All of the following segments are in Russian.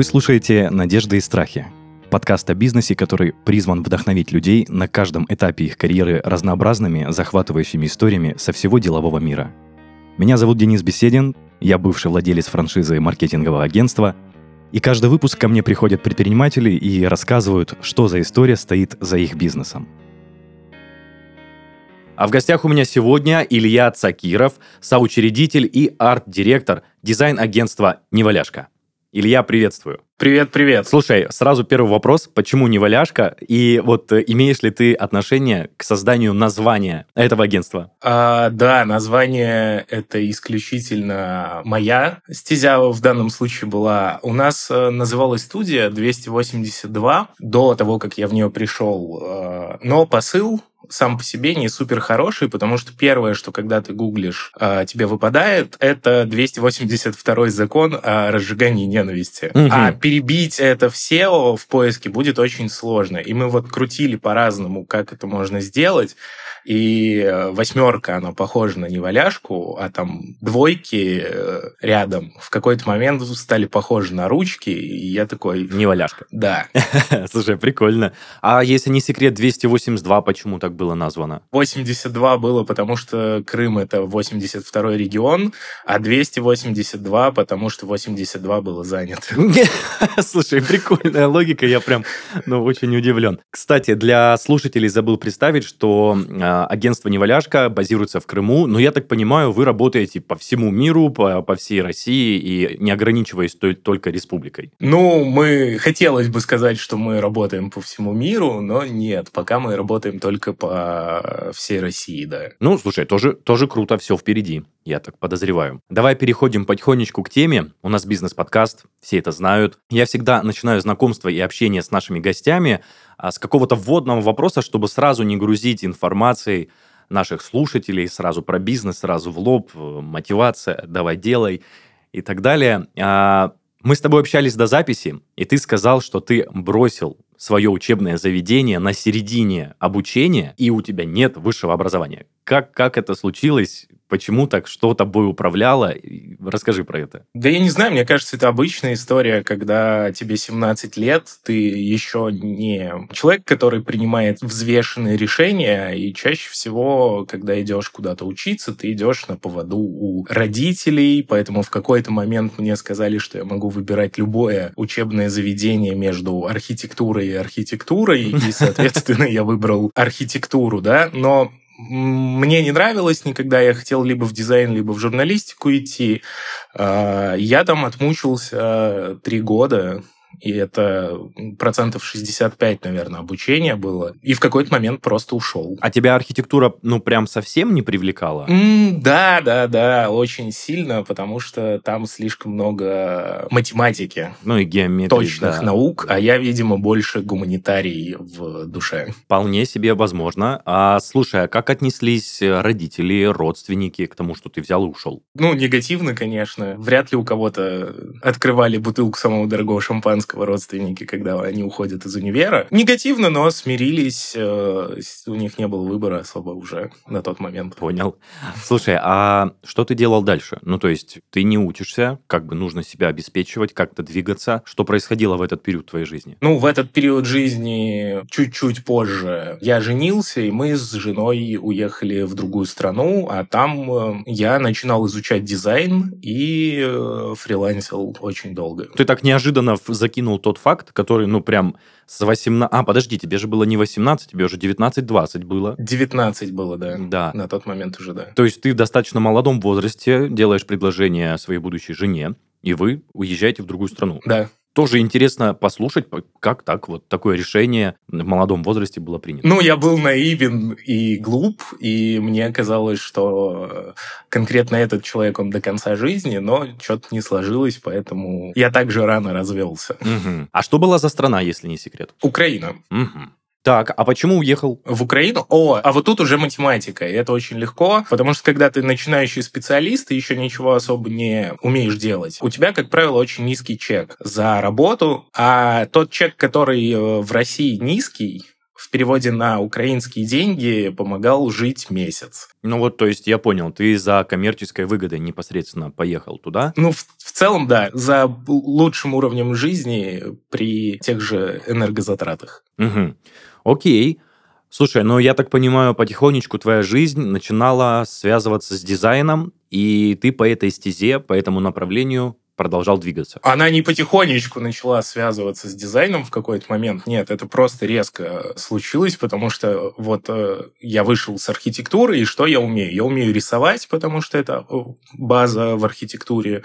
Вы слушаете «Надежды и страхи» — подкаст о бизнесе, который призван вдохновить людей на каждом этапе их карьеры разнообразными, захватывающими историями со всего делового мира. Меня зовут Денис Беседин, я бывший владелец франшизы маркетингового агентства, и каждый выпуск ко мне приходят предприниматели и рассказывают, что за история стоит за их бизнесом. А в гостях у меня сегодня Илья Цакиров, соучредитель и арт-директор дизайн-агентства «Неваляшка». Илья, приветствую. Привет, привет. Слушай, сразу первый вопрос. Почему не валяшка? И вот э, имеешь ли ты отношение к созданию названия этого агентства? А, да, название это исключительно моя стезя в данном случае была. У нас э, называлась студия 282 до того, как я в нее пришел. Э, но посыл сам по себе не супер хороший, потому что первое, что когда ты гуглишь, э, тебе выпадает, это 282 закон о разжигании ненависти. Угу. А перебить это в SEO в поиске будет очень сложно. И мы вот крутили по-разному, как это можно сделать. И э, восьмерка, она похожа на неваляшку, а там двойки э, рядом в какой-то момент стали похожи на ручки, и я такой... Неваляшка. Да. Слушай, прикольно. А если не секрет, 282 почему так было названо? 82 было, потому что Крым — это 82-й регион, а 282, потому что 82 было занято. Слушай, прикольная логика, я прям ну, очень удивлен. Кстати, для слушателей забыл представить, что Э, агентство «Неваляшка» базируется в Крыму, но я так понимаю, вы работаете по всему миру, по, по всей России и не ограничиваясь только республикой. Ну, мы хотелось бы сказать, что мы работаем по всему миру, но нет, пока мы работаем только по всей России, да. Ну, слушай, тоже, тоже круто, все впереди, я так подозреваю. Давай переходим потихонечку к теме. У нас бизнес-подкаст, все это знают. Я всегда начинаю знакомство и общение с нашими гостями с какого-то вводного вопроса, чтобы сразу не грузить информацией наших слушателей, сразу про бизнес, сразу в лоб, э, мотивация, давай делай и так далее. А, мы с тобой общались до записи, и ты сказал, что ты бросил свое учебное заведение на середине обучения, и у тебя нет высшего образования. Как, как это случилось? Почему так? Что тобой управляло? Расскажи про это. Да я не знаю, мне кажется, это обычная история, когда тебе 17 лет, ты еще не человек, который принимает взвешенные решения, и чаще всего, когда идешь куда-то учиться, ты идешь на поводу у родителей, поэтому в какой-то момент мне сказали, что я могу выбирать любое учебное заведение между архитектурой и архитектурой, и, соответственно, я выбрал архитектуру, да, но мне не нравилось никогда, я хотел либо в дизайн, либо в журналистику идти. А, я там отмучился три года, и это процентов 65, наверное, обучения было, и в какой-то момент просто ушел. А тебя архитектура, ну, прям совсем не привлекала? Mm, да, да, да, очень сильно, потому что там слишком много математики. Ну и геометрии, Точных да. наук, а я, видимо, больше гуманитарий в душе. Вполне себе возможно. А слушай, а как отнеслись родители, родственники к тому, что ты взял и ушел? Ну, негативно, конечно. Вряд ли у кого-то открывали бутылку самого дорогого шампанского шампанского родственники, когда они уходят из универа. Негативно, но смирились. Э, у них не было выбора особо уже на тот момент. Понял. Слушай, а что ты делал дальше? Ну, то есть ты не учишься, как бы нужно себя обеспечивать, как-то двигаться. Что происходило в этот период твоей жизни? Ну, в этот период жизни чуть-чуть позже я женился, и мы с женой уехали в другую страну, а там э, я начинал изучать дизайн и э, фрилансил очень долго. Ты так неожиданно за закинул тот факт, который, ну, прям с 18... А, подожди, тебе же было не 18, тебе уже 19-20 было. 19 было, да. Да. На тот момент уже, да. То есть ты в достаточно молодом возрасте делаешь предложение своей будущей жене, и вы уезжаете в другую страну. Да тоже интересно послушать, как так вот такое решение в молодом возрасте было принято. Ну, я был наивен и глуп, и мне казалось, что конкретно этот человек, он до конца жизни, но что-то не сложилось, поэтому я также рано развелся. Угу. А что была за страна, если не секрет? Украина. Угу. Так, а почему уехал? В Украину? О, а вот тут уже математика, и это очень легко, потому что когда ты начинающий специалист, и еще ничего особо не умеешь делать, у тебя, как правило, очень низкий чек за работу, а тот чек, который э, в России низкий, в переводе на украинские деньги помогал жить месяц. Ну вот, то есть я понял, ты за коммерческой выгодой непосредственно поехал туда? Ну, в, в целом, да, за лучшим уровнем жизни при тех же энергозатратах. Угу. Окей. Слушай, ну я так понимаю, потихонечку твоя жизнь начинала связываться с дизайном, и ты по этой стезе, по этому направлению продолжал двигаться. Она не потихонечку начала связываться с дизайном в какой-то момент. Нет, это просто резко случилось, потому что вот э, я вышел с архитектуры, и что я умею? Я умею рисовать, потому что это э, база в архитектуре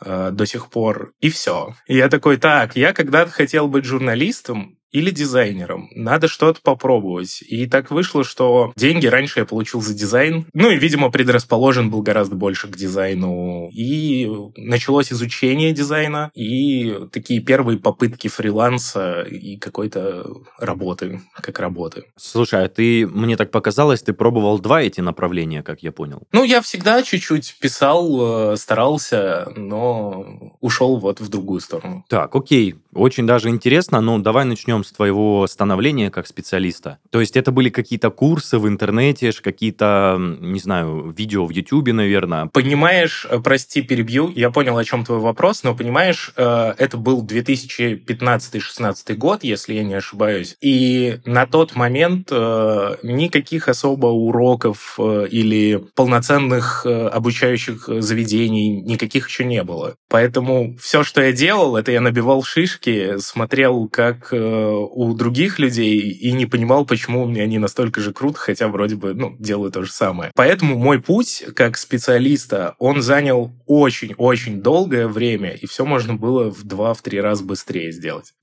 э, до сих пор, и все. И я такой, так, я когда-то хотел быть журналистом, или дизайнером. Надо что-то попробовать. И так вышло, что деньги раньше я получил за дизайн. Ну и, видимо, предрасположен был гораздо больше к дизайну. И началось изучение дизайна и такие первые попытки фриланса и какой-то работы, как работы. Слушай, а ты, мне так показалось, ты пробовал два эти направления, как я понял. Ну, я всегда чуть-чуть писал, э, старался, но ушел вот в другую сторону. Так, окей. Очень даже интересно, но давай начнем с твоего становления как специалиста? То есть это были какие-то курсы в интернете, какие-то, не знаю, видео в Ютубе, наверное? Понимаешь, э, прости, перебью, я понял, о чем твой вопрос, но понимаешь, э, это был 2015-16 год, если я не ошибаюсь, и на тот момент э, никаких особо уроков или полноценных обучающих заведений никаких еще не было. Поэтому все, что я делал, это я набивал шишки, смотрел, как у других людей и не понимал, почему меня они настолько же круто, хотя вроде бы, ну, делаю то же самое. Поэтому мой путь как специалиста, он занял очень-очень долгое время, и все можно было в два-три раза быстрее сделать.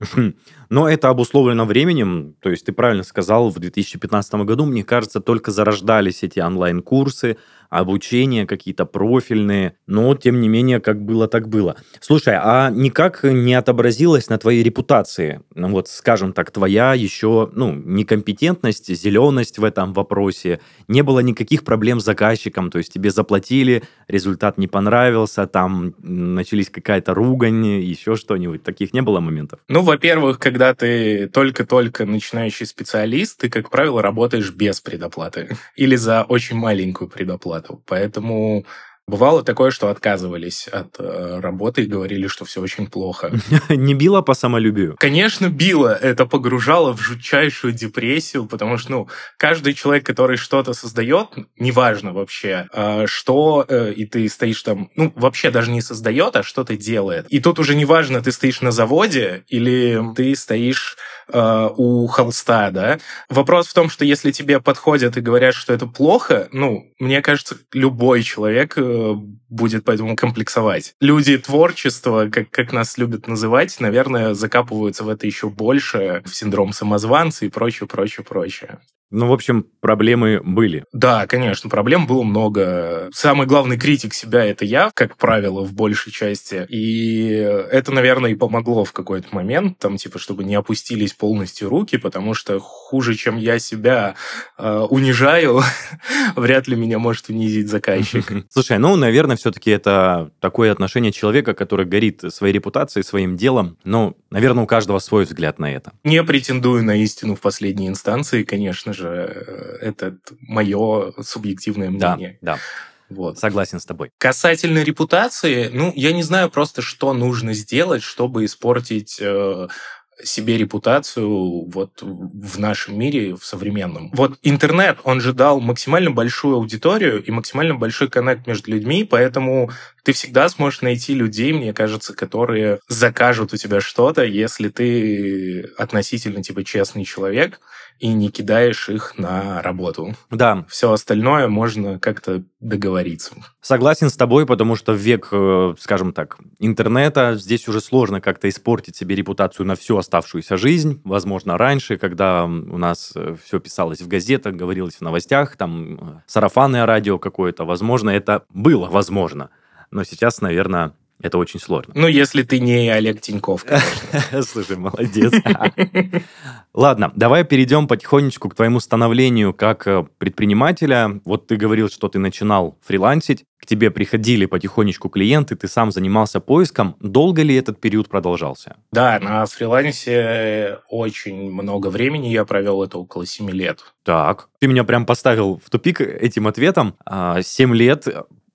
Но это обусловлено временем, то есть ты правильно сказал, в 2015 году, мне кажется, только зарождались эти онлайн-курсы, обучение какие-то профильные, но тем не менее, как было, так было. Слушай, а никак не отобразилось на твоей репутации, ну вот, скажем так, твоя еще, ну, некомпетентность, зеленость в этом вопросе, не было никаких проблем с заказчиком, то есть тебе заплатили, результат не понравился, там начались какая-то ругань, еще что-нибудь, таких не было моментов? Ну, во-первых, когда ты только-только начинающий специалист, ты, как правило, работаешь без предоплаты. Или за очень маленькую предоплату зарплату. Поэтому Бывало такое, что отказывались от э, работы и говорили, что все очень плохо. Не било по самолюбию? Конечно, било. Это погружало в жутчайшую депрессию, потому что, ну, каждый человек, который что-то создает, неважно вообще, э, что, э, и ты стоишь там, ну, вообще даже не создает, а что-то делает. И тут уже неважно, ты стоишь на заводе или ты стоишь э, у холста, да. Вопрос в том, что если тебе подходят и говорят, что это плохо, ну, мне кажется, любой человек э, будет поэтому комплексовать. Люди творчества, как, как нас любят называть, наверное, закапываются в это еще больше, в синдром самозванца и прочее, прочее, прочее. Ну, в общем, проблемы были. Да, конечно, проблем было много. Самый главный критик себя — это я, как правило, в большей части. И это, наверное, и помогло в какой-то момент, там, типа, чтобы не опустились полностью руки, потому что хуже, чем я себя э, унижаю, вряд ли меня может унизить заказчик. Слушай, ну, наверное, все-таки это такое отношение человека, который горит своей репутацией, своим делом. Ну, наверное, у каждого свой взгляд на это. Не претендую на истину в последней инстанции, конечно же, э, это мое субъективное мнение. Да, да. Вот. Согласен с тобой. Касательно репутации, ну, я не знаю просто, что нужно сделать, чтобы испортить э, себе репутацию вот в нашем мире, в современном. Вот интернет, он же дал максимально большую аудиторию и максимально большой коннект между людьми, поэтому ты всегда сможешь найти людей, мне кажется, которые закажут у тебя что-то, если ты относительно типа честный человек, и не кидаешь их на работу. Да. Все остальное можно как-то договориться. Согласен с тобой, потому что в век, э, скажем так, интернета здесь уже сложно как-то испортить себе репутацию на всю оставшуюся жизнь. Возможно, раньше, когда у нас э, все писалось в газетах, говорилось в новостях, там э, сарафанное радио какое-то, возможно, это было возможно. Но сейчас, наверное, Это очень сложно. Ну, если ты не Олег Тиньков, конечно. Слушай, молодец. Ладно, давай перейдем потихонечку к твоему становлению как э, предпринимателя. Вот ты говорил, что ты начинал фрилансить, к тебе приходили потихонечку клиенты, ты сам занимался поиском. Долго ли этот период продолжался? Да, на фрилансе очень много времени я провел, это около 7 лет. Так, ты меня прям поставил в тупик этим ответом. 7 а, лет.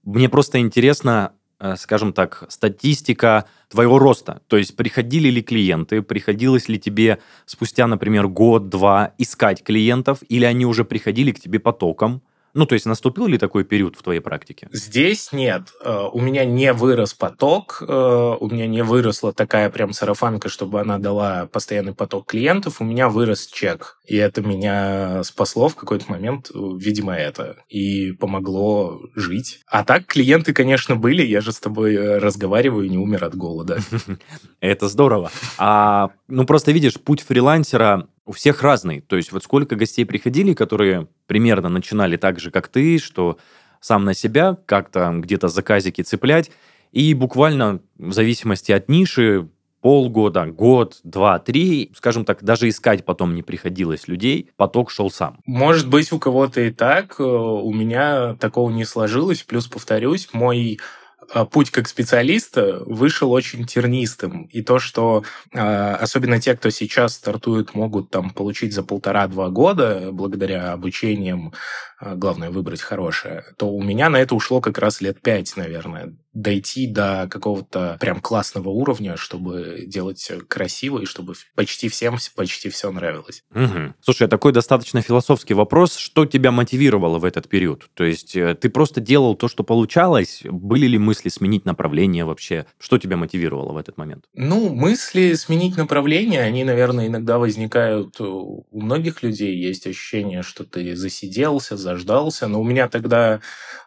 Мне просто интересно, Э, скажем так, статистика твоего роста. То есть приходили ли клиенты, приходилось ли тебе спустя, например, год-два искать клиентов, или они уже приходили к тебе потоком? Ну, то есть наступил ли такой период в твоей практике? Здесь нет. Э, у меня не вырос поток, э, у меня не выросла такая прям сарафанка, чтобы она дала постоянный поток клиентов. У меня вырос чек. И это меня спасло в какой-то момент, э, видимо, это. И помогло жить. А так клиенты, конечно, были. Я же с тобой разговариваю, не умер от голода. Это здорово. А, ну, просто видишь, путь фрилансера у всех разный. То есть вот сколько гостей приходили, которые примерно начинали так же, как ты, что сам на себя как-то где-то заказики цеплять, и буквально в зависимости от ниши полгода, год, два, три, скажем так, даже искать потом не приходилось людей, поток шел сам. Может быть, у кого-то и так, у меня такого не сложилось. Плюс, повторюсь, мой путь как специалиста вышел очень тернистым. И то, что а, особенно те, кто сейчас стартует, могут там получить за полтора-два года благодаря обучениям, а, главное выбрать хорошее, то у меня на это ушло как раз лет пять, наверное дойти до какого-то прям классного уровня, чтобы делать красиво и чтобы почти всем почти все нравилось. Угу. Слушай, такой достаточно философский вопрос. Что тебя мотивировало в этот период? То есть э, ты просто делал то, что получалось? Были ли мысли сменить направление вообще? Что тебя мотивировало в этот момент? Ну, мысли сменить направление, они, наверное, иногда возникают у многих людей. Есть ощущение, что ты засиделся, заждался. Но у меня тогда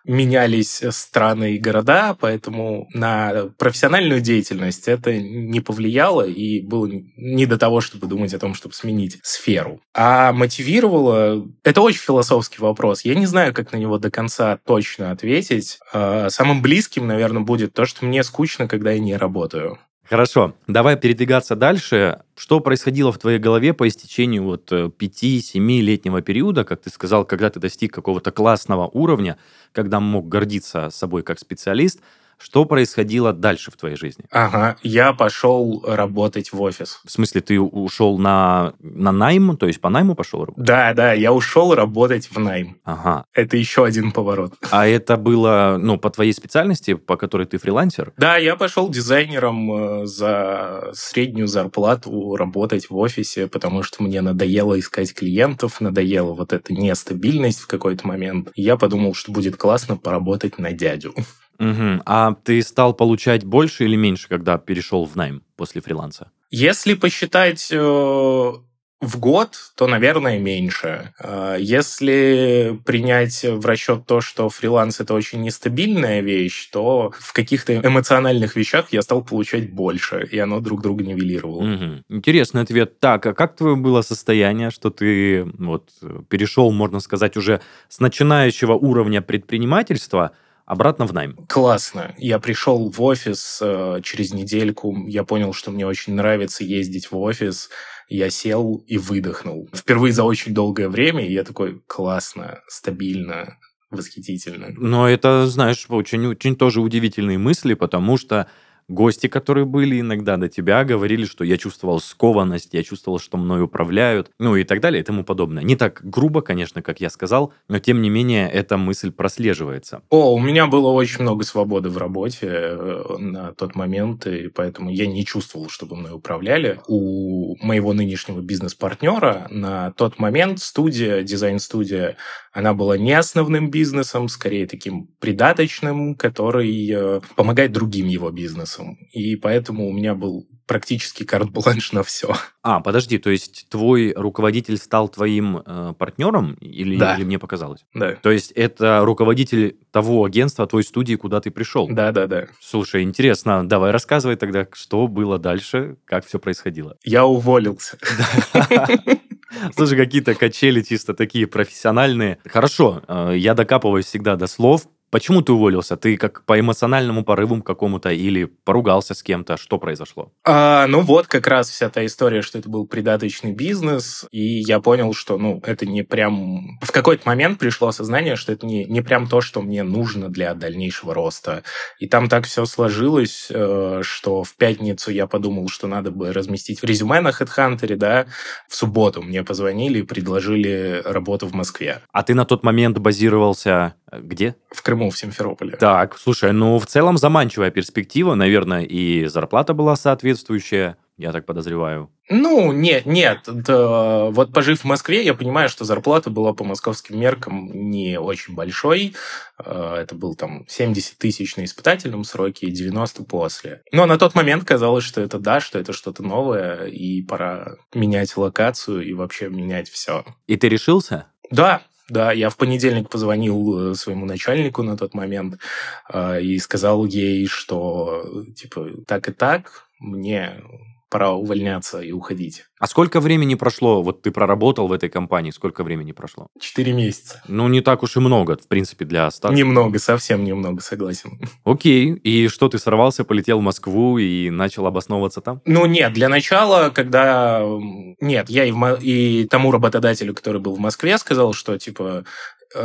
менялись страны и города, поэтому на профессиональную деятельность это не повлияло и было не до того, чтобы думать о том, чтобы сменить сферу. А мотивировало... Это очень философский вопрос. Я не знаю, как на него до конца точно ответить. А, самым близким, наверное, будет то, что мне скучно, когда я не работаю. Хорошо, давай передвигаться дальше. Что происходило в твоей голове по истечению вот 5-7-летнего э, периода, как ты сказал, когда ты достиг какого-то классного уровня, когда мог гордиться собой как специалист – что происходило дальше в твоей жизни? Ага, я пошел работать в офис. В смысле, ты ушел на, на найм, то есть по найму пошел работать? Да, да, я ушел работать в найм. Ага. Это еще один поворот. А это было, ну, по твоей специальности, по которой ты фрилансер? Да, я пошел дизайнером э, за среднюю зарплату работать в офисе, потому что мне надоело искать клиентов, надоела вот эта нестабильность в какой-то момент. И я подумал, что будет классно поработать на дядю. Угу. А ты стал получать больше или меньше, когда перешел в найм после фриланса? Если посчитать э, в год, то, наверное, меньше. Э, если принять в расчет то, что фриланс это очень нестабильная вещь, то в каких-то эмоциональных вещах я стал получать больше, и оно друг друга нивелировало. Угу. Интересный ответ. Так, а как твое было состояние, что ты вот перешел, можно сказать, уже с начинающего уровня предпринимательства обратно в найм. Классно. Я пришел в офис э, через недельку, я понял, что мне очень нравится ездить в офис, я сел и выдохнул. Впервые за очень долгое время, и я такой, классно, стабильно, восхитительно. Но это, знаешь, очень-очень тоже удивительные мысли, потому что Гости, которые были иногда до тебя, говорили, что я чувствовал скованность, я чувствовал, что мной управляют, ну и так далее и тому подобное. Не так грубо, конечно, как я сказал, но тем не менее эта мысль прослеживается. О, у меня было очень много свободы в работе э, на тот момент, и поэтому я не чувствовал, чтобы мной управляли. У моего нынешнего бизнес-партнера на тот момент студия, дизайн-студия, она была не основным бизнесом, скорее таким придаточным, который э, помогает другим его бизнесам. И поэтому у меня был практически карт-бланш на все. А, подожди, то есть твой руководитель стал твоим э, партнером или, да. или мне показалось? Да. То есть это руководитель того агентства, той студии, куда ты пришел? Да, да, да. Слушай, интересно, давай рассказывай тогда, что было дальше, как все происходило. Я уволился. Слушай, какие-то качели чисто такие профессиональные. Хорошо, э, я докапываюсь всегда до слов, Почему ты уволился? Ты как по эмоциональному порыву какому-то или поругался с кем-то? Что произошло? А, ну вот как раз вся та история, что это был придаточный бизнес, и я понял, что ну это не прям... В какой-то момент пришло осознание, что это не, не прям то, что мне нужно для дальнейшего роста. И там так все сложилось, э, что в пятницу я подумал, что надо бы разместить резюме на HeadHunter, да, в субботу мне позвонили и предложили работу в Москве. А ты на тот момент базировался э, где? В Крыму, в Симферополе. Так, слушай, ну в целом заманчивая перспектива, наверное, и зарплата была соответствующая, я так подозреваю. Ну, нет, нет. Да, вот пожив в Москве, я понимаю, что зарплата была по московским меркам не очень большой. Э, это был там 70 тысяч на испытательном сроке и 90 после. Но на тот момент казалось, что это да, что это что-то новое, и пора менять локацию и вообще менять все. И ты решился? Да, да, я в понедельник позвонил э, своему начальнику на тот момент э, и сказал ей, что типа так и так, мне пора увольняться и уходить. А сколько времени прошло? Вот ты проработал в этой компании, сколько времени прошло? Четыре месяца. Ну, не так уж и много, в принципе, для старта. Немного, совсем немного, согласен. Окей. И что, ты сорвался, полетел в Москву и начал обосновываться там? Ну, нет, для начала, когда... Нет, я и, в... и тому работодателю, который был в Москве, сказал, что, типа,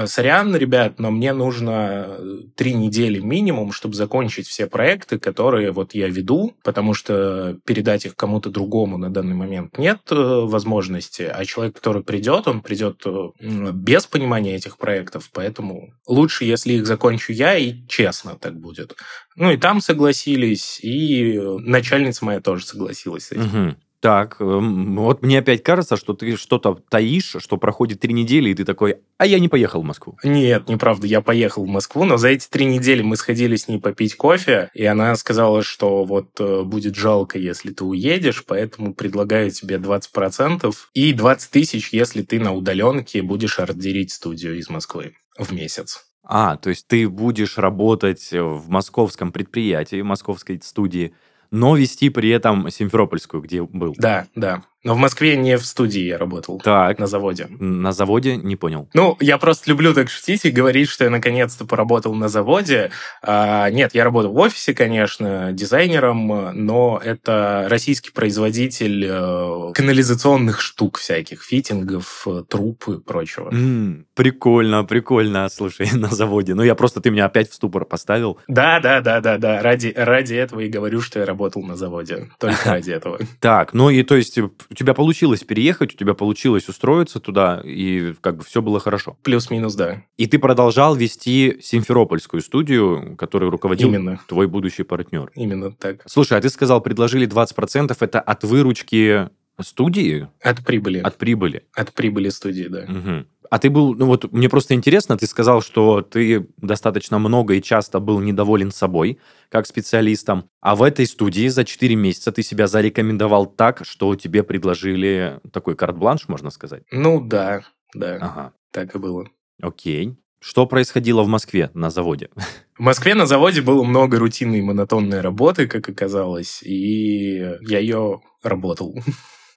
сорян, ребят, но мне нужно э, три недели минимум, чтобы закончить все проекты, которые вот я веду, потому что передать их кому-то другому на данный момент нет э, возможности, а человек, который придет, он придет без понимания этих проектов, поэтому лучше, если их закончу я, и честно так будет. Ну и там согласились, и начальница моя тоже согласилась с этим. Угу. Так, эм, вот мне опять кажется, что ты что-то таишь, что проходит три недели, и ты такой, а я не поехал в Москву. Нет, неправда, я поехал в Москву, но за эти три недели мы сходили с ней попить кофе, и она сказала, что вот э, будет жалко, если ты уедешь, поэтому предлагаю тебе 20% и 20 тысяч, если ты на удаленке будешь ордерить студию из Москвы в месяц. А, то есть ты будешь работать в московском предприятии, в московской студии, но вести при этом Симферопольскую, где был. Да, да. Но в Москве не в студии я работал. Так. На заводе. На заводе? Не понял. Ну, я просто люблю так шутить и говорить, что я наконец-то поработал на заводе. А, нет, я работал в офисе, конечно, дизайнером, но это российский производитель э, канализационных штук всяких, фитингов, труб и прочего. М, прикольно, прикольно, слушай, на заводе. Ну, я просто, ты меня опять в ступор поставил. Да, да, да, да, да. Ради, ради этого и говорю, что я работал на заводе. Только ради этого. Так, ну и то есть у тебя получилось переехать, у тебя получилось устроиться туда, и как бы все было хорошо. Плюс-минус, да. И ты продолжал вести Симферопольскую студию, которую руководил Именно. твой будущий партнер. Именно так. Слушай, а ты сказал, предложили 20%, это от выручки студии? От прибыли. От прибыли. От прибыли студии, да. Угу. А ты был, ну вот мне просто интересно, ты сказал, что ты достаточно много и часто был недоволен собой как специалистом, а в этой студии за 4 месяца ты себя зарекомендовал так, что тебе предложили такой карт-бланш, можно сказать? Ну да, да, Ага, так и было. окей. Что происходило в Москве на заводе? В Москве на заводе было много рутинной и монотонной работы, как оказалось, и я ее работал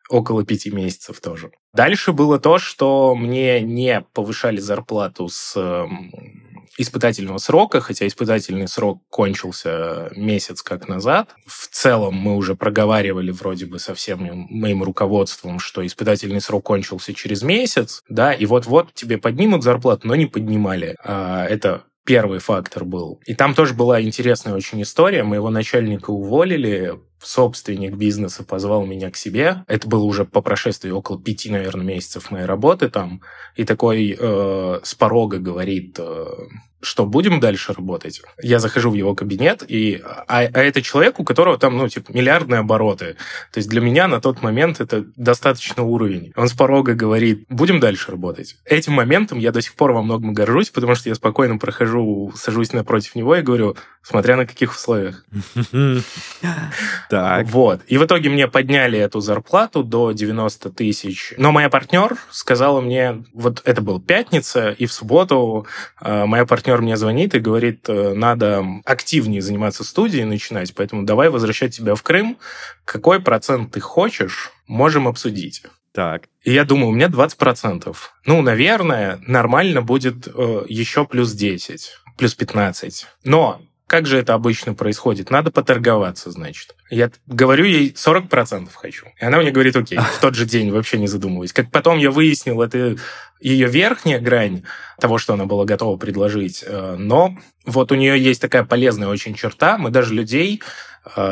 около пяти месяцев тоже. Дальше было то, что мне не повышали зарплату с эм, испытательного срока, хотя испытательный срок кончился месяц как назад. В целом мы уже проговаривали вроде бы со всем моим руководством, что испытательный срок кончился через месяц, да, и вот-вот тебе поднимут зарплату, но не поднимали. А, это первый фактор был. И там тоже была интересная очень история. Моего начальника уволили, собственник бизнеса позвал меня к себе. Это было уже по прошествии около пяти, наверное, месяцев моей работы там. И такой э, с порога говорит, э, что будем дальше работать. Я захожу в его кабинет, и, а, а это человек, у которого там, ну, типа, миллиардные обороты. То есть для меня на тот момент это достаточно уровень. Он с порога говорит, будем дальше работать. Этим моментом я до сих пор во многом горжусь, потому что я спокойно прохожу, сажусь напротив него и говорю, смотря на каких условиях. Так. Вот. И в итоге мне подняли эту зарплату до 90 тысяч. Но моя партнер сказала мне, вот это была пятница, и в субботу э, моя партнер мне звонит и говорит, э, надо активнее заниматься студией начинать, поэтому давай возвращать тебя в Крым. Какой процент ты хочешь, можем обсудить. Так. И я думаю, у меня 20%. Ну, наверное, нормально будет э, еще плюс 10. плюс 15. Но как же это обычно происходит? Надо поторговаться, значит. Я говорю ей 40% хочу. И она мне говорит, окей, в тот же день, вообще не задумываясь. Как потом я выяснил, это ее верхняя грань того, что она была готова предложить. Э, но вот у нее есть такая полезная очень черта. Мы даже людей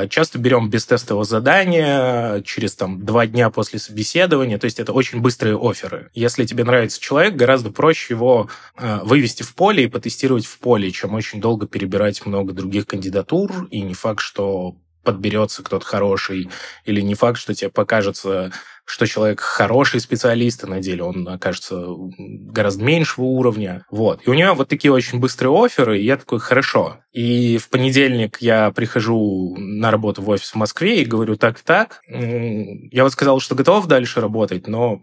часто берем без тестового задания через там, два дня после собеседования. То есть это очень быстрые оферы. Если тебе нравится человек, гораздо проще его э, вывести в поле и потестировать в поле, чем очень долго перебирать много других кандидатур. И не факт, что подберется кто-то хороший, или не факт, что тебе покажется что человек хороший специалист, а на деле он окажется гораздо меньшего уровня. Вот. И у него вот такие очень быстрые оферы, и я такой, хорошо. И в понедельник я прихожу на работу в офис в Москве и говорю, так-так, я вот сказал, что готов дальше работать, но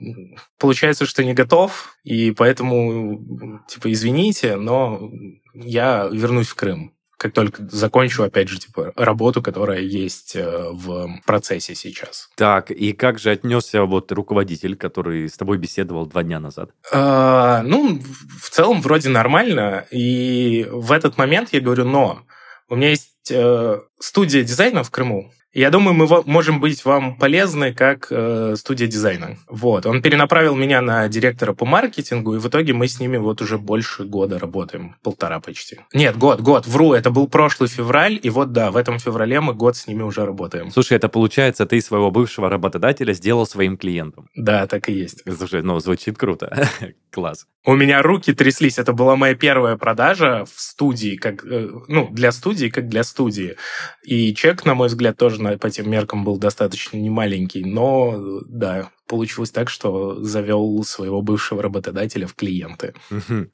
получается, что не готов, и поэтому, типа, извините, но я вернусь в Крым как только закончу, опять же, типа, работу, которая есть э, в процессе сейчас. Так, и как же отнесся вот руководитель, который с тобой беседовал два дня назад? А, ну, в целом вроде нормально, и в этот момент я говорю, но у меня есть э, студия дизайна в Крыму, я думаю, мы можем быть вам полезны как э, студия дизайна. Вот. Он перенаправил меня на директора по маркетингу, и в итоге мы с ними вот уже больше года работаем. Полтора почти. Нет, год, год. Вру, это был прошлый февраль, и вот да, в этом феврале мы год с ними уже работаем. Слушай, это получается, ты своего бывшего работодателя сделал своим клиентом. Да, так и есть. Слушай, ну, звучит круто. Класс. У меня руки тряслись. Это была моя первая продажа в студии, как, э, ну, для студии, как для студии. И чек, на мой взгляд, тоже по тем меркам был достаточно немаленький. Но, да, получилось так, что завел своего бывшего работодателя в клиенты.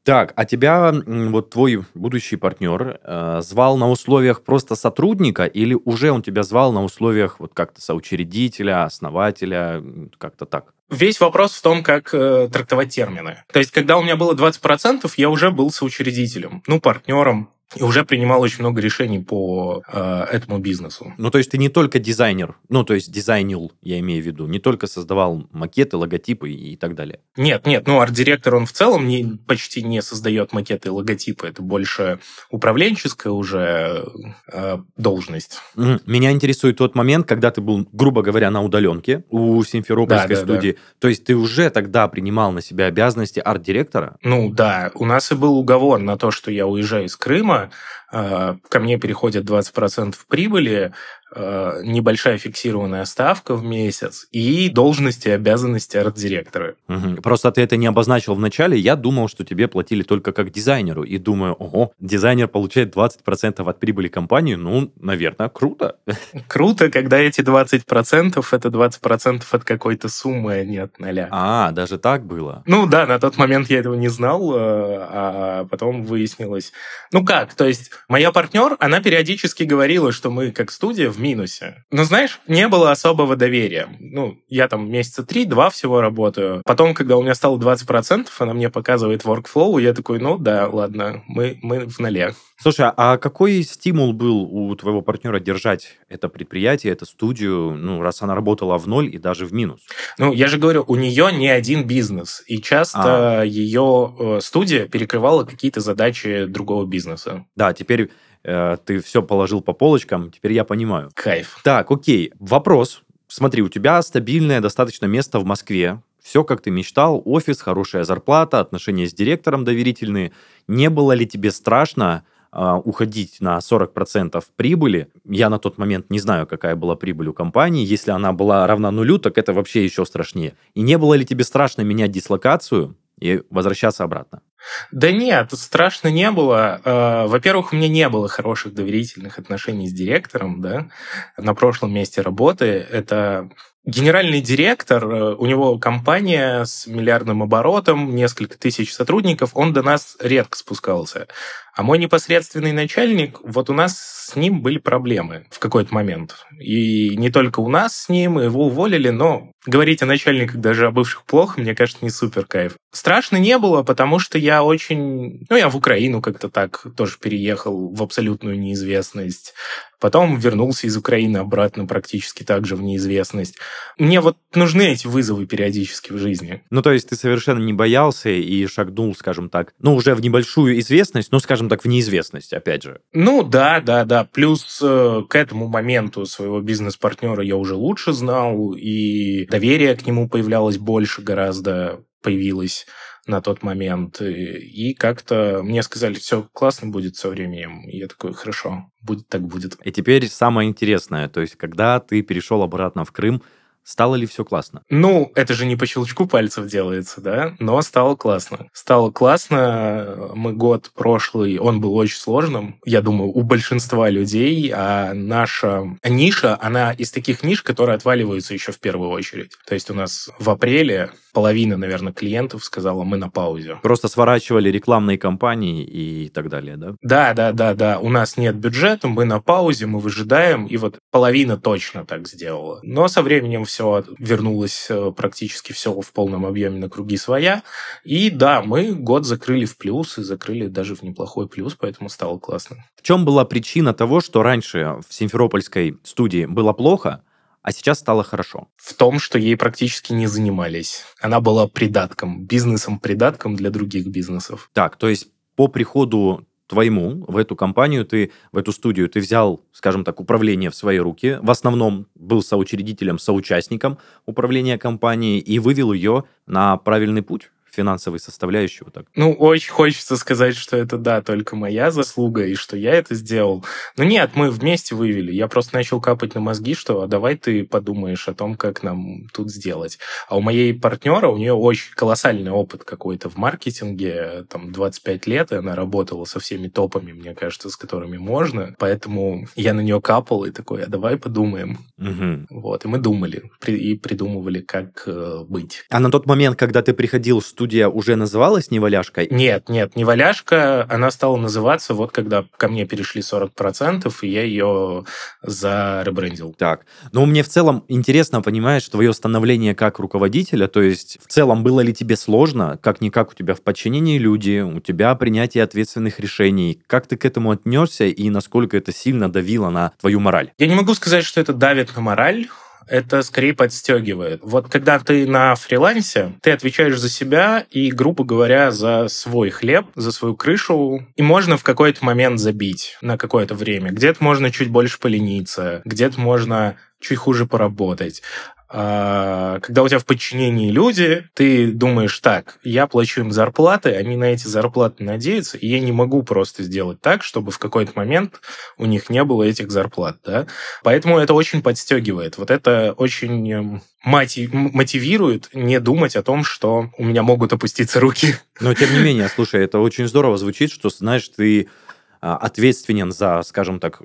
Так, а тебя вот твой будущий партнер э, звал на условиях просто сотрудника или уже он тебя звал на условиях вот как-то соучредителя, основателя, как-то так? Весь вопрос в том, как э, трактовать термины. То есть, когда у меня было 20%, я уже был соучредителем, ну, партнером, и уже принимал очень много решений по э, этому бизнесу. Ну, то есть ты не только дизайнер, ну, то есть дизайнил, я имею в виду, не только создавал макеты, логотипы и, и так далее. Нет, нет, ну, арт-директор, он в целом не, почти не создает макеты и логотипы, это больше управленческая уже э, должность. Меня интересует тот момент, когда ты был, грубо говоря, на удаленке у Симферопольской да, да, студии, да. то есть ты уже тогда принимал на себя обязанности арт-директора? Ну, да, у нас и был уговор на то, что я уезжаю из Крыма, Э, ко мне переходят 20% прибыли, Э, небольшая фиксированная ставка в месяц и должности и обязанности арт-директора. Угу. Просто ты это не обозначил в начале. Я думал, что тебе платили только как дизайнеру. И думаю, ого, дизайнер получает 20% от прибыли компании. Ну, наверное, круто. Круто, когда эти 20% это 20% от какой-то суммы, а не от ноля. А, даже так было? Ну да, на тот момент я этого не знал, э, а потом выяснилось. Ну как, то есть моя партнер, она периодически говорила, что мы как студия в минусе. Но знаешь, не было особого доверия. Ну, я там месяца три-два всего работаю. Потом, когда у меня стало 20%, она мне показывает workflow, я такой, ну да, ладно, мы, мы в ноле. Слушай, а какой стимул был у твоего партнера держать это предприятие, эту студию, ну, раз она работала в ноль и даже в минус? Ну, я же говорю, у нее не один бизнес, и часто а. ее э, студия перекрывала какие-то задачи другого бизнеса. Да, теперь Э, ты все положил по полочкам, теперь я понимаю. Кайф. Так, окей, вопрос. Смотри, у тебя стабильное достаточно место в Москве, все, как ты мечтал, офис, хорошая зарплата, отношения с директором доверительные. Не было ли тебе страшно э, уходить на 40% прибыли? Я на тот момент не знаю, какая была прибыль у компании. Если она была равна нулю, так это вообще еще страшнее. И не было ли тебе страшно менять дислокацию и возвращаться обратно? Да нет, страшно не было. Э, во-первых, у меня не было хороших доверительных отношений с директором, да, на прошлом месте работы. Это Генеральный директор, э, у него компания с миллиардным оборотом, несколько тысяч сотрудников, он до нас редко спускался. А мой непосредственный начальник, вот у нас с ним были проблемы в какой-то момент. И не только у нас с ним, его уволили, но говорить о начальниках даже о бывших плохо, мне кажется, не супер кайф. Страшно не было, потому что я очень... Ну, я в Украину как-то так тоже переехал в абсолютную неизвестность. Потом вернулся из Украины обратно практически так же в неизвестность. Мне вот нужны эти вызовы периодически в жизни. Ну, то есть ты совершенно не боялся и шагнул, скажем так, ну, уже в небольшую известность, но, скажем так, в неизвестность, опять же. Ну, да, да, да. Плюс э, к этому моменту своего бизнес-партнера я уже лучше знал, и доверие к нему появлялось больше гораздо, появилось на тот момент. И как-то мне сказали, все классно будет со временем. И я такой, хорошо, будет так будет. И теперь самое интересное, то есть когда ты перешел обратно в Крым, Стало ли все классно? Ну, это же не по щелчку пальцев делается, да, но стало классно. Стало классно. Мы год прошлый, он был очень сложным, я думаю, у большинства людей, а наша ниша, она из таких ниш, которые отваливаются еще в первую очередь. То есть у нас в апреле половина, наверное, клиентов сказала, мы на паузе. Просто сворачивали рекламные кампании и так далее, да? Да, да, да, да. У нас нет бюджета, мы на паузе, мы выжидаем, и вот половина точно так сделала. Но со временем все вернулось э, практически все в полном объеме на круги своя. И да, мы год закрыли в плюс и закрыли даже в неплохой плюс, поэтому стало классно. В чем была причина того, что раньше в Симферопольской студии было плохо, а сейчас стало хорошо? В том, что ей практически не занимались. Она была придатком, бизнесом-придатком для других бизнесов. Так, то есть по приходу твоему в эту компанию, ты в эту студию, ты взял, скажем так, управление в свои руки, в основном был соучредителем, соучастником управления компанией и вывел ее на правильный путь? Финансовой составляющей вот так? Ну, очень хочется сказать, что это, да, только моя заслуга, и что я это сделал. Но нет, мы вместе вывели. Я просто начал капать на мозги, что а давай ты подумаешь о том, как нам тут сделать. А у моей партнера, у нее очень колоссальный опыт какой-то в маркетинге, там 25 лет, и она работала со всеми топами, мне кажется, с которыми можно. Поэтому я на нее капал и такой, а давай подумаем. Угу. Вот, и мы думали и придумывали, как э, быть. А на тот момент, когда ты приходил в студия уже называлась «Неваляшка»? Нет, нет, «Неваляшка», она стала называться вот когда ко мне перешли 40%, и я ее заребрендил. Так, ну мне в целом интересно, понимаешь, твое становление как руководителя, то есть в целом было ли тебе сложно, как-никак у тебя в подчинении люди, у тебя принятие ответственных решений, как ты к этому отнесся и насколько это сильно давило на твою мораль? Я не могу сказать, что это давит на мораль, это скорее подстегивает. Вот когда ты на фрилансе, ты отвечаешь за себя и, грубо говоря, за свой хлеб, за свою крышу, и можно в какой-то момент забить на какое-то время. Где-то можно чуть больше полениться, где-то можно чуть хуже поработать. А, когда у тебя в подчинении люди, ты думаешь, так, я плачу им зарплаты, они на эти зарплаты надеются, и я не могу просто сделать так, чтобы в какой-то момент у них не было этих зарплат. Да? Поэтому это очень подстегивает. Вот это очень эм, мотивирует не думать о том, что у меня могут опуститься руки. Но тем не менее, слушай, это очень здорово звучит, что, знаешь, ты ответственен за, скажем так,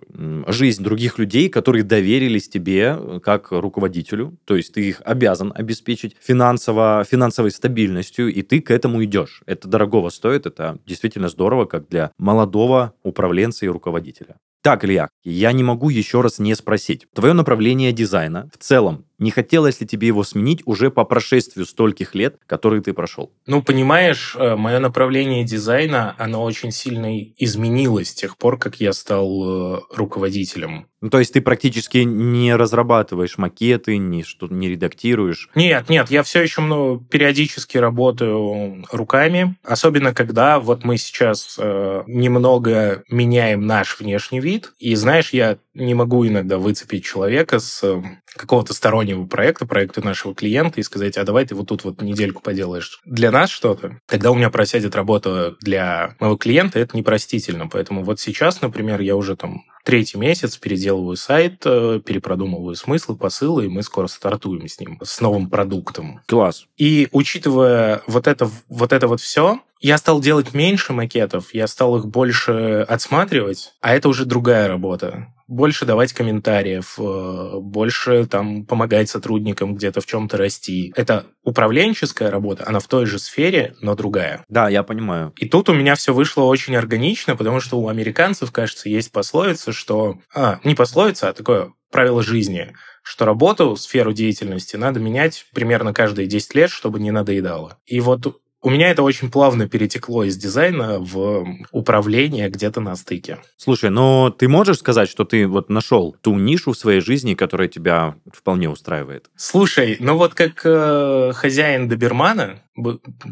жизнь других людей, которые доверились тебе э, как руководителю, то есть ты их обязан обеспечить финансово, финансовой стабильностью, и ты к этому идешь. Это дорогого стоит, это действительно здорово, как для молодого управленца и руководителя. Так, Илья, я не могу еще раз не спросить. Твое направление дизайна в целом не хотелось ли тебе его сменить уже по прошествию стольких лет, которые ты прошел? Ну, понимаешь, э, мое направление дизайна, оно очень сильно изменилось с тех пор, как я стал э, руководителем. Ну, то есть ты практически не разрабатываешь макеты, не, что, не редактируешь? Нет, нет, я все еще ну, периодически работаю руками, особенно когда вот мы сейчас э, немного меняем наш внешний вид, и знаешь, я не могу иногда выцепить человека с э, какого-то стороннего проекта, проекта нашего клиента, и сказать, а давай ты вот тут вот недельку поделаешь для нас что-то. Когда у меня просядет работа для моего клиента, это непростительно. Поэтому вот сейчас, например, я уже там третий месяц переделываю сайт, э, перепродумываю смыслы, посылы, и мы скоро стартуем с ним, с новым продуктом. Класс. И учитывая вот это вот, это вот все, я стал делать меньше макетов, я стал их больше отсматривать, а это уже другая работа больше давать комментариев, э, больше там помогать сотрудникам где-то в чем-то расти. Это управленческая работа, она в той же сфере, но другая. Да, я понимаю. И тут у меня все вышло очень органично, потому что у американцев, кажется, есть пословица, что... А, не пословица, а такое правило жизни, что работу, сферу деятельности надо менять примерно каждые 10 лет, чтобы не надоедало. И вот у меня это очень плавно перетекло из дизайна в управление где-то на стыке. Слушай, но ты можешь сказать, что ты вот нашел ту нишу в своей жизни, которая тебя вполне устраивает? Слушай, ну вот как э, хозяин добермана,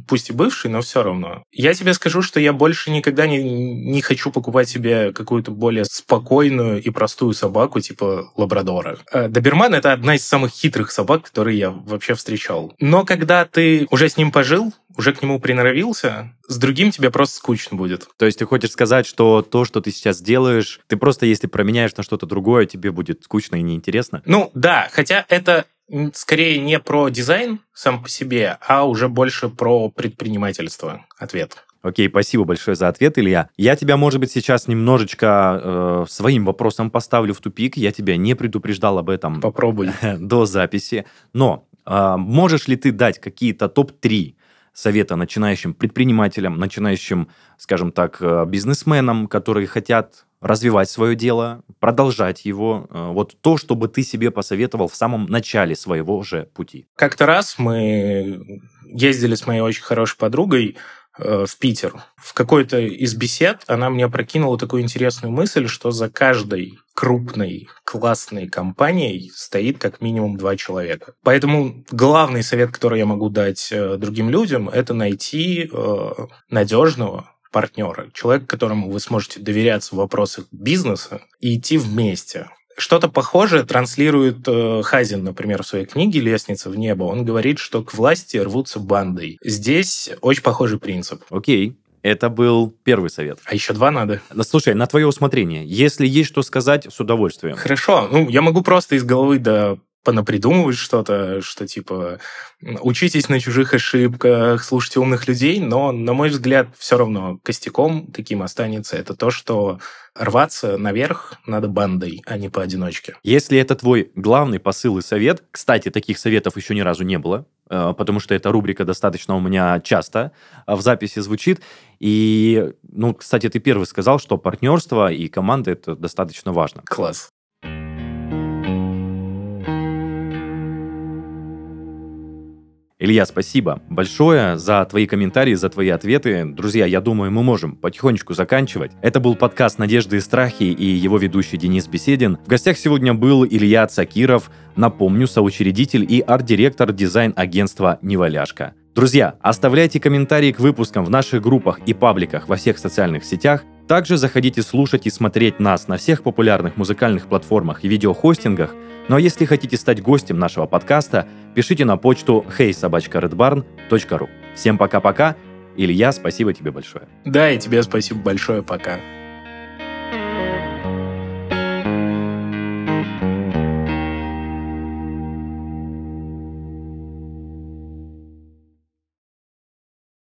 пусть и бывший, но все равно. Я тебе скажу, что я больше никогда не, не хочу покупать себе какую-то более спокойную и простую собаку, типа лабрадора. Э, доберман — это одна из самых хитрых собак, которые я вообще встречал. Но когда ты уже с ним пожил, уже к нему приноровился, с другим тебе просто скучно будет. То есть ты хочешь сказать, что то, что ты сейчас делаешь, ты просто если променяешь на что-то другое, тебе будет скучно и неинтересно? Ну да, хотя это скорее не про дизайн сам по себе, а уже больше про предпринимательство. Ответ. Окей, спасибо большое за ответ, Илья. Я тебя, может быть, сейчас немножечко э, своим вопросом поставлю в тупик. Я тебя не предупреждал об этом Попробуй. до записи. Но э, можешь ли ты дать какие-то топ-3 совета начинающим предпринимателям, начинающим, скажем так, э, бизнесменам, которые хотят развивать свое дело, продолжать его. Э, вот то, чтобы ты себе посоветовал в самом начале своего же пути. Как-то раз мы ездили с моей очень хорошей подругой в Питер. В какой-то из бесед она мне прокинула такую интересную мысль, что за каждой крупной, классной компанией стоит как минимум два человека. Поэтому главный совет, который я могу дать э, другим людям, это найти надежного, партнера, человек, которому вы сможете доверяться в вопросах бизнеса и идти вместе. Что-то похожее транслирует э, Хазин, например, в своей книге «Лестница в небо». Он говорит, что к власти рвутся бандой. Здесь очень похожий принцип. Окей. Это был первый совет. А еще два надо. Слушай, на твое усмотрение. Если есть что сказать, с удовольствием. Хорошо. Ну, я могу просто из головы до понапридумывать что-то, что типа учитесь на чужих ошибках, слушайте умных людей, но, на мой взгляд, все равно костяком таким останется это то, что рваться наверх надо бандой, а не поодиночке. Если это твой главный посыл и совет, кстати, таких советов еще ни разу не было, э, потому что эта рубрика достаточно у меня часто э, в записи звучит. И, ну, кстати, ты первый сказал, что партнерство и команда – это достаточно важно. Класс. Илья, спасибо большое за твои комментарии, за твои ответы. Друзья, я думаю, мы можем потихонечку заканчивать. Это был подкаст «Надежды и страхи» и его ведущий Денис Беседин. В гостях сегодня был Илья Цакиров, напомню, соучредитель и арт-директор дизайн-агентства «Неваляшка». Друзья, оставляйте комментарии к выпускам в наших группах и пабликах во всех социальных сетях. Также заходите слушать и смотреть нас на всех популярных музыкальных платформах и видеохостингах. Ну а если хотите стать гостем нашего подкаста, пишите на почту heysobachkaredbarn.ru. Всем пока-пока. Илья, спасибо тебе большое. Да, и тебе спасибо большое. Пока.